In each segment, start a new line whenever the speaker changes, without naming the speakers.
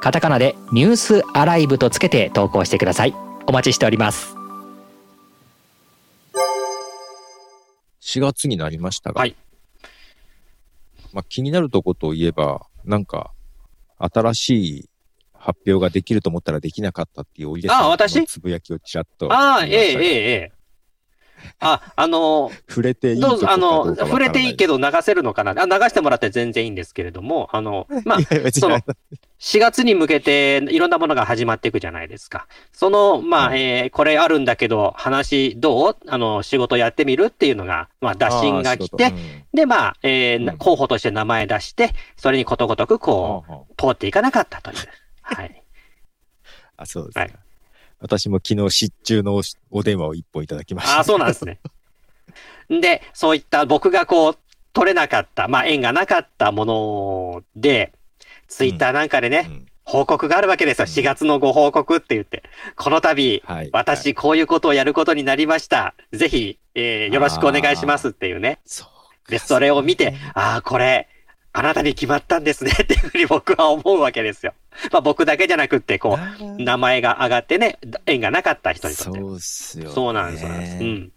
カタカナでニュースアライブとつけて投稿してください。お待ちしております。
4月になりましたが、
はい。
まあ、気になるとこといえば、なんか、新しい発表ができると思ったらできなかったっていうおいでさんのつぶやきをちらっと。
ああええええ
え。
ええああの
触れていい
どうぞ、あの、触れていいけど流せるのかな？あ流してもらって全然いいんですけれども、あの、まあその4月に向けていろんなものが始まっていくじゃないですか。その、まあ、
は
えーこれあるんだけど、話どう？あの、仕事やってみるっていうのが、まあ、打診が来て、
うん。
で、まあ、えーな
うん。
候補として名前出して、それにことごとくこう、通っていかなかったという。はい。
あ あ、そうですね
はい。
私も昨日、失注のおお電話を一本いただきました。
ああ、そうなんですね。で、そういった僕がこう、取れなかった、まあ、縁がなかったもので、ツイッターなんかでね、
うん
報告があるわけですよ。4月のご報告って言って。この度、
はい。
私、こういうことをやることになりました。ぜひ、えーよろしくお願いしますっていうね。
そう
で、それを見て、ああ、これ、あなたに決まったんですね っていうふうに僕は思うわけですよ。まあ僕だけじゃなくって、こう、名前が上がってね、縁がなかった人にとって。
そうっすよ、ね。
そうなんです、そうなんです。うん。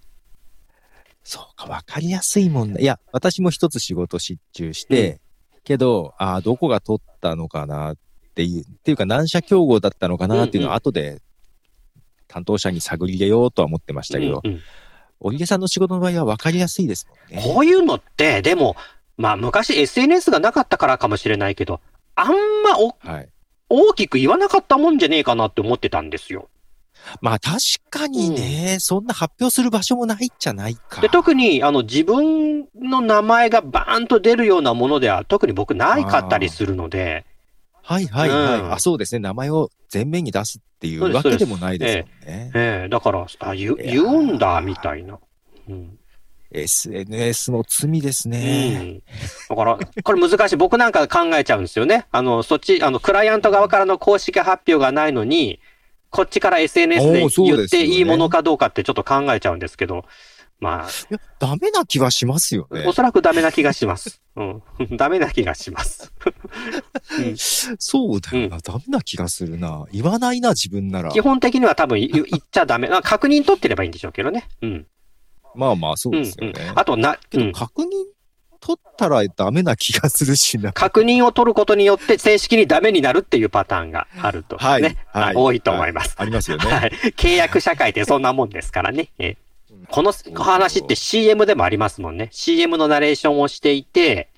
そうか、わかりやすいもんね。いや、私も一つ仕事失注して、けど、ああ、どこが取ったのかなっていう、っていうか何社競合だったのかなっていうのを後で担当者に探り入れようとは思ってましたけど、
うんうん
織出さんの仕事の場合はわかりやすいですもんね。
こういうのって、でも、まあ昔 SNS がなかったからかもしれないけど、あんまお
はい。
大きく言わなかったもんじゃねえかなって思ってたんですよ。
まあ確かにね、そんな発表する場所もないじゃないか。
で、特に、あの、自分の名前がバーンと出るようなものでは、特に僕ないかったりするので、
はいはいはい、
うん
あ、そうですね。名前を前面に出すってい
そう
わけでもないですもんね。
ええだから、あ、言言うんだ、みたいな。うん。
SNS の罪です
う
ね。
ん。だから、これ難しい。僕なんか考えちゃうんですよね。あの、そっち、あの、クライアント側からの公式発表がないのに、こっちから SNS で言っていいものかどうかってちょっと考えちゃうんですけど、ま
いや、ダメな気はしますよ
あ、
ね
お。そらくダメな気がします。うん。ダメな気がします。うん
そうだよな、ダメな気がするな。言わないな、自分なら
基。本的には多分言言っちゃダメ。まあ確認取ってればいいんでしょうけどね。うん。
まあまあ、そう
うん、
ですよね。
うん。あとな、うん。
確認取ったらダメな気がするしな。
確認を取ることによって正式にダメになるっていうパターンがあると、ね。
はいはい
多いと思います。
ありますよね。
はい。契約社会ってそんなもんですからね。ええこの話って CM でもありますもんね。CM のナレーションをしていて、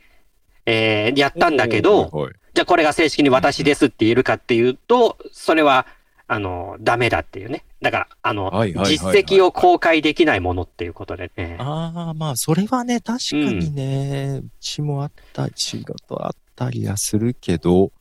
えーやったんだけど、
はいはい
じゃあこれが正式に私ですって言えるかっていうと、それは、あの、ダメだっていうね。だから、あの、
はいはいはいはい
実績を公開できないものっていうことでね。
ああ、まあ、それはね、確かにね、うちもあった、仕事あったりはするけど、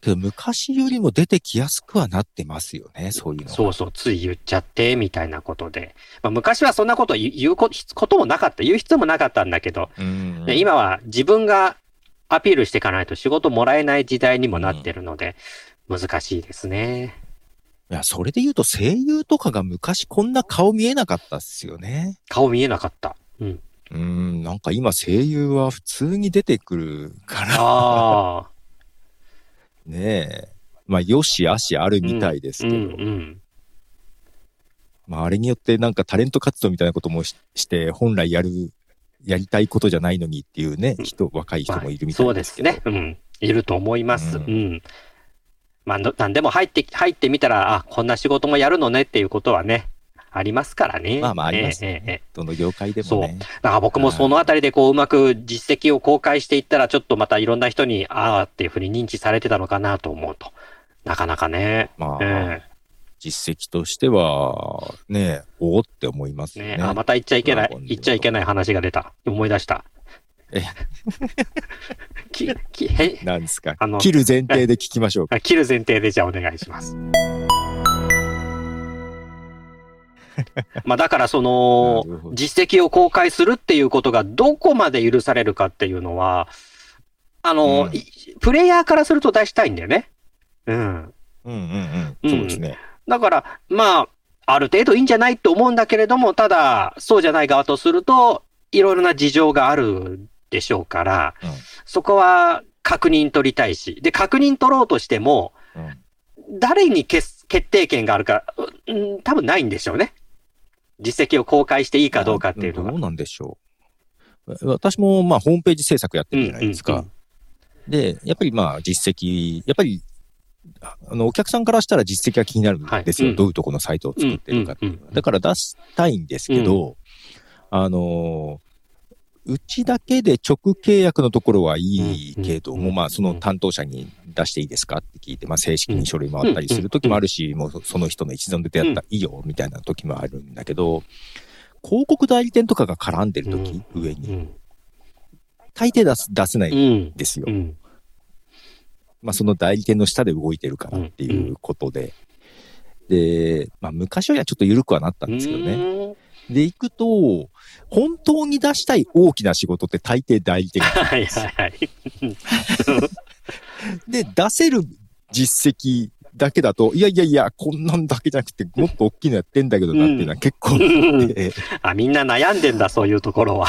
けど昔よりも出てきやすくはなってますよね、そういうのは。
そうそう、つい言っちゃって、みたいなことで。まあ、昔はそんなこと言う言うここともなかった、言う必要もなかったんだけど、
うん。
で今は自分がアピールしていかないと仕事もらえない時代にもなってるので、難しいですね。
いや、それで言うと声優とかが昔こんな顔見えなかったっすよね。
顔見えなかった。うん。
うん、なんか今声優は普通に出てくるから、
ああ。
ねえ。まあ、よしあしあるみたいです
うん
けど、
うん。
まあ、あれによってなんかタレント活動みたいなこともしして、本来やる、やりたいことじゃないのにっていうね、人、若い人
まあ
もいるみた
そ
いうでけど。
ですすね。うん。いると思います。う。
うんん
まあ、のなんでも入って、入ってみたら、あ、こんな仕事もやるのねっていうことはね、ありますからね。
まあまあありますよね。
ええええええ
どの業界でもね。
だから僕もそのあたりでこううまく実績を公開していったらちょっとまたいろんな人にああっていうふうに認知されてたのかなと思うと。なかなかね。
まあ、
え
実績としては、ね、おおって思いますよね。
えねあ、また言っちゃいけない言っちゃいけない話が出た。思い出した。
え
き、き、へ、
なんですか？
あの。
切る前提で聞きましょうか。
あ 切る前提でじゃあお願いします。まあだからそ
な
の、実績を公開するっていうことがどこまで許されるかっていうのは、あの、
うん
いプレイヤーからすると出したいんだよね。うん。
うんうん
う
うんん。そうですね。
だから、まあ、ある程度いいんじゃないと思うんだけれども、ただ、そうじゃない側とすると、いろいろな事情があるでしょうから、
うん
そこは確認取りたいし、で、確認取ろうとしても、
うん
誰に決決定権があるか、うん、多分ないんでしょうね。実績を公開していいかどうかっていうのが。
どうなんでしょう。私もまあホームページ制作やってるじゃないですか。
うん
で、やっぱりまあ実績、やっぱり、ああの、お客さんからしたら実績が気になるんですよ。
はいうん
どういうところのサイトを作ってるかっていうのは
うんうんうん
だから出したいんですけど、あのーうちだけで直契約のところはいいけども、まあその担当者に出していいですかって聞いて、まあ正式に書類回ったりする時もあるし、もうその人の一存で出会ったらいいよみたいな時もあるんだけど、広告代理店とかが絡んでる時、上に、大抵出す、出せない。ですよ。まあ、その代理店の下で動いてるからっていうことで。で、まあ、昔よりはちょっと緩くはなったんですけどね。
ね。
で、行くと、本当に出したい大きな仕事って大抵代理店が
はいはいはい。
で、出せる実績だけだと、いやいやいや、こんなんだけじゃなくて、もっと大きいのやってんだけどなっていうのは結構あって、
あ、みんな悩んでんだ、そういうところは。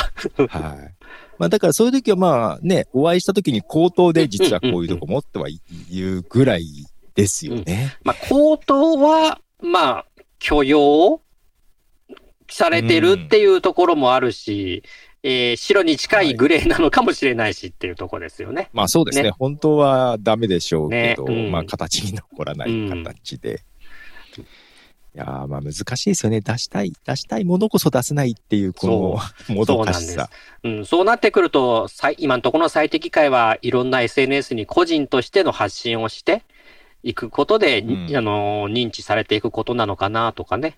はい。まあだからそういう時はまあね、お会いした時に口頭で実はこういうとこ持ってはい言うぐらいですよね。
まあ、口頭は、まあ、許容されてるっていうところもあるし、えー白に近いグレーなのかもしれないしっていうところですよね。
まあそうですね。
ね
本当はダメでしょうけど、
ねうん
まあ形に残らない形で。いやーまあ難しいですよね。出したい、出したいものこそ出せないっていう、この もどかしさ。
うん、そうなってくると、今のところの最適解はいろんな SNS に個人としての発信をしていくことで、
うん
あの、認知されていくことなのかなとかね。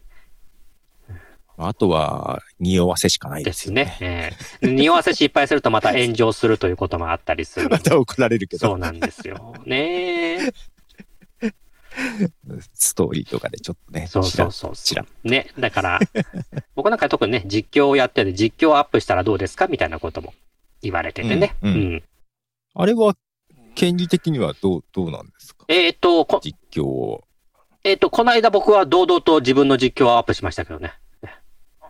あとは、匂わせしかない
で
ですよ
すね
ね。。
ええ匂わせ失敗するとまた炎上するということもあったりする
また怒られるけど、
そうなんですよ。ね
ストーリーとかでちょっとね、
そうそうそう
ちら
ね。だから、僕なんか特にね、実況をやってて、実況をアップしたらどうですかみたいなことも言われててね。
うんうんあれは、権利的にはどう、どうなんですか？
えっ、と、こ
実況を。
えっ、と、この間僕は堂々と自分の実況をアップしましたけどね。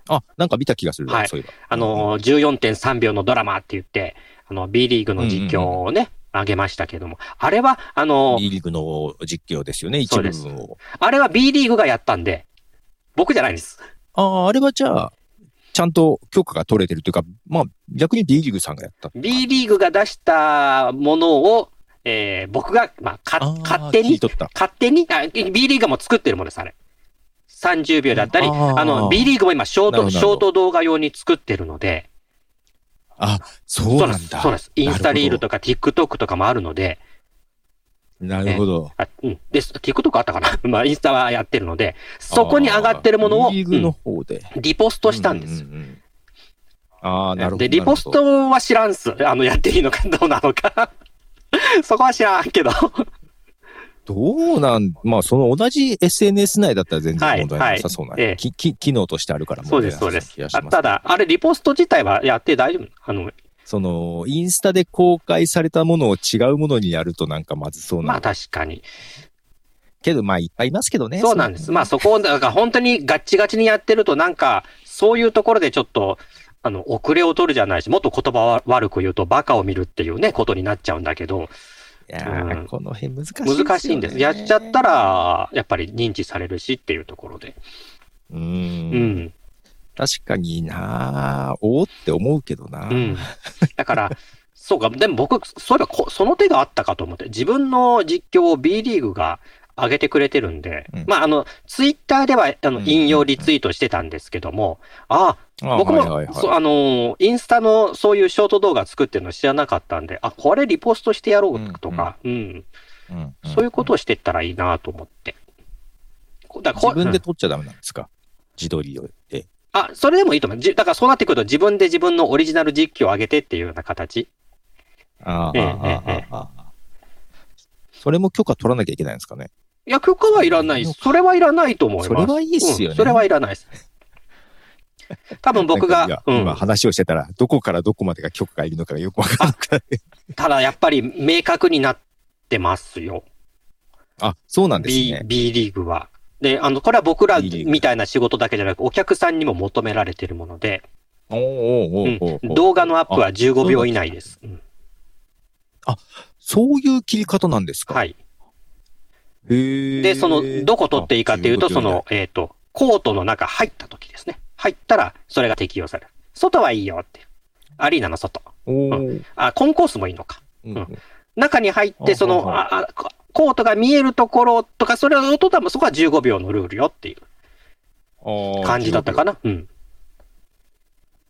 あ、なんか見た気がするな、
はい
そういえば。
あのー、14.3秒のドラマって言って、あの、B リーグの実況をね、上げましたけども、あれは、あのー
B リーグの実況ですよね、一部を。
あれは B リーグがやったんで、僕じゃないんです。
ああ、あれはじゃあ、ちゃんと許可が取れてるというか、まあ、逆に B リーグさんがやった。
B リーグが出したものを、えー僕が、まあ、か勝手に。勝手にあ、B リーグも作ってるものです、あれ。30秒だったり、
あ
の、B リーグも今、ショート、ショート動画用に作ってるので、
あ、そうなんだ。
そうです。インスタリール
と。
とか TikTok とかもあるので、
なるほど。
あうん。で、TikTok あったかな まあ、インスタはやってるので、そこに上がってるものを、
リーグの
うん
方で。
リポストしたんですよ。
うううんうんああ、なるほど。
で、リポストは知らんす。あの、やっていいのかどうなのか。そこは知らんけど。
どうなん、まあ、その同じ SNS 内だったら全
はい
然問題なさそうな、
はいええ
きき機能としてあるから
そうです、そうですただ、あれ、リポスト自体はやって大丈夫あの、
その、インスタで公開されたものを違うものにやるとなんかまずそうな。
まあ確かに。
けど、まあ、いっぱいいますけどね。
そうなんです。まあそこを、だから本当にガッチガチにやってるとなんか、そういうところでちょっと、あの、遅れを取るじゃないし、もっと言葉は悪く言うとバカを見るっていうね、ことになっちゃうんだけど、
いやー
うん
この辺難しいですよね。
難しいんです。やっちゃったら、やっぱり認知されるしっていうところで。
う。
うんん。
確かになおおって思うけどな、
うん。だから、そうか、でも僕、そういえばこ、その手があったかと思って、自分の実況を B リーグが上げてくれてるんで、
うん。
まあ、あの、ツイッターでは、あの、
うん。
引用リツイートしてたんですけども、あ
あ
僕も、あのー、インスタのそういうショート動画作ってるの知らなかったんで、あ、これリポストしてやろうとか、うん、
うん。
そういうことをしてったらいいなと思って。こだ
自分で
うん。
撮っちゃダメなんですか？自撮りをで。
あ、それでもいいと思う。じだからそうなってくると自分で自分のオリジナル実況を上げてっていうような形。
ああ、
ええ
ああ
ええ。
それも許可取らなきゃいけないんですかね？
いや、許可はいらない。それはいらないと思います。
それはいいっすよね
うんそれはいらないです。多分僕がうん
今話をしてたら、どこからどこまでが許可がいるのかがよくわからなくて。
ただやっぱり明確になってますよ。
あ、そうなんです
B,
ね。
B リーグは。で、あの、これは僕ら
B
みたいな仕事だけじゃなく、お客さんにも求められているもので、
おーおーおー
うん動画のアップは15秒以内です。うん
そういう切り方なんですか？
はい。で、その、どこ取っていいかっていうと、
あ
その、えっ、と、コートの中入った時ですね。入ったら、それが適用される。外はいいよって。アリーナの外。
おー
あ、コンコースもいいのか。
うん
うん中に入って、その、
あ
ああコートが見えるところとか、それを音だもそこは15秒のルールよっていう
あー
感じだったかな。うん。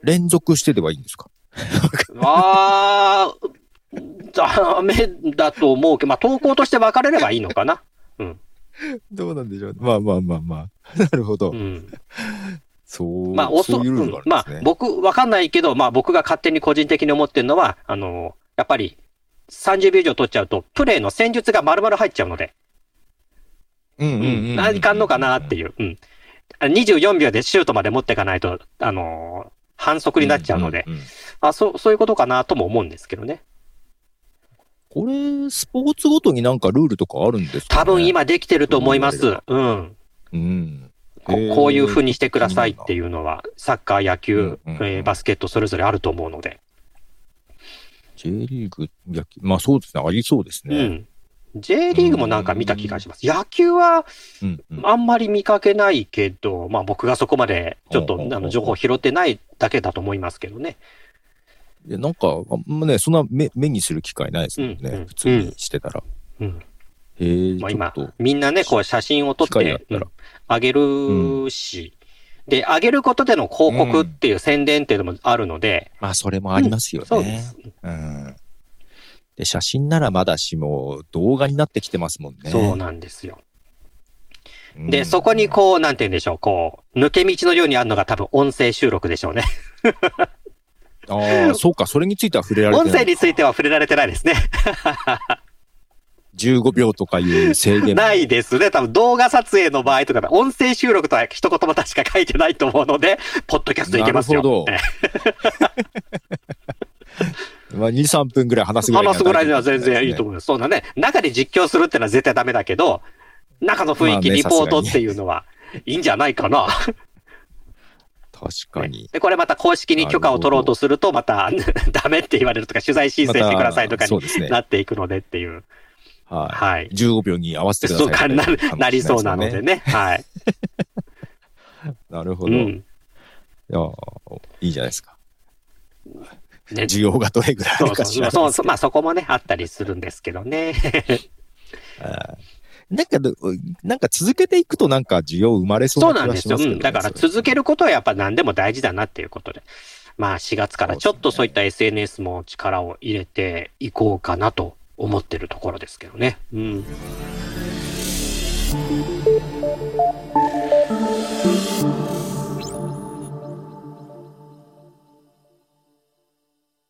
連続してではいいんですか？
あー、ダメだと思うけど、まあ、投稿として分かれればいいのかな。
どうなんでしょう。まあまあまあまあ。なるほど。
うん。
そう、
まあ、おそ、
そういうルール
うんまあ僕、わかんないけど、まあ、僕が勝手に個人的に思ってるのは、あの、やっぱり、30秒以上取っちゃうと、プレイの戦術が丸々入っちゃうので、
うんうんうん
うん、何かんのかなっていう。うん。24秒でシュートまで持っていかないと、あの、反則になっちゃうので、
んんん
あ、そう、そういうことかなとも思うんですけどね。
これ、スポーツごとになんかルールとかあるんですか、ね、
多分今できてると思います。うん。
うん。
ここういう風にしてくださいっていうのは、サッカー、野球、
うんうんうん
えーバスケットそれぞれあると思うので。
J リーグ、野球、まあそうですね、ありそうですね。
うん。J リーグもなんか見た気がします。野球は
うんうん
あんまり見かけないけど、まあ僕がそこまでちょっとあの情報拾ってないだけだと思いますけどね。
いやなんか、あんまね、そんな目目にする機会ないですもんね、
うんうん
普通にしてたら。
うん。
へえ、
まあ今
ちょっと、
みんなね、こう写真を撮って
あ
げるし、で、あげることでの広告っていう宣伝っていうのもあるので、
まあそれもありますよね。
そうです。
うん。で、写真ならまだしも、動画になってきてますもんね。
そうなんですよ。
うん
で、そこにこう、なんて言うんでしょう、こう、抜け道のようにあるのが多分音声収録でしょうね。
ああ、そうか、それについては触れられてない。
音声については触れられてないですね。
15秒とかいう制限も
ないですね。多分動画撮影の場合とかで、音声収録とは一言も確か書いてないと思うので、ポッドキャストいけますよ。
なるほど
え
まあ、2、3分ぐらい話すぐらい
話すぐらいには全然いいと
思
思います。そうだね。中で実況するってのは絶対ダメだけど、中の雰囲気、リポートっていうのは、いいんじゃないかな。
確かに。
で、これまた公式に許可を取ろうとすると、また ダメって言われるとか、取材申請してくださいとかに。なっていくのでっていう。
は
はい
い。。15秒に合わせてくださいう
そかななりそうなのでね。はい。
なるほど。い
うん。
や、いいじゃないですか。
ね
需要がどれぐらいあ
そう
るか
そうそう。
ないですけど
まあそこもね、あったりするんですけどね。
なんかど、なんか続けていくとなんか需要生まれそう
そう
な
なんですよ。
気がしますけど、
うん。だから続けることはやっぱ何でも大事だなっていうことで。まあ4月からちょっとそういった SNS も力を入れていこうかなと思ってるところですけどね。うん。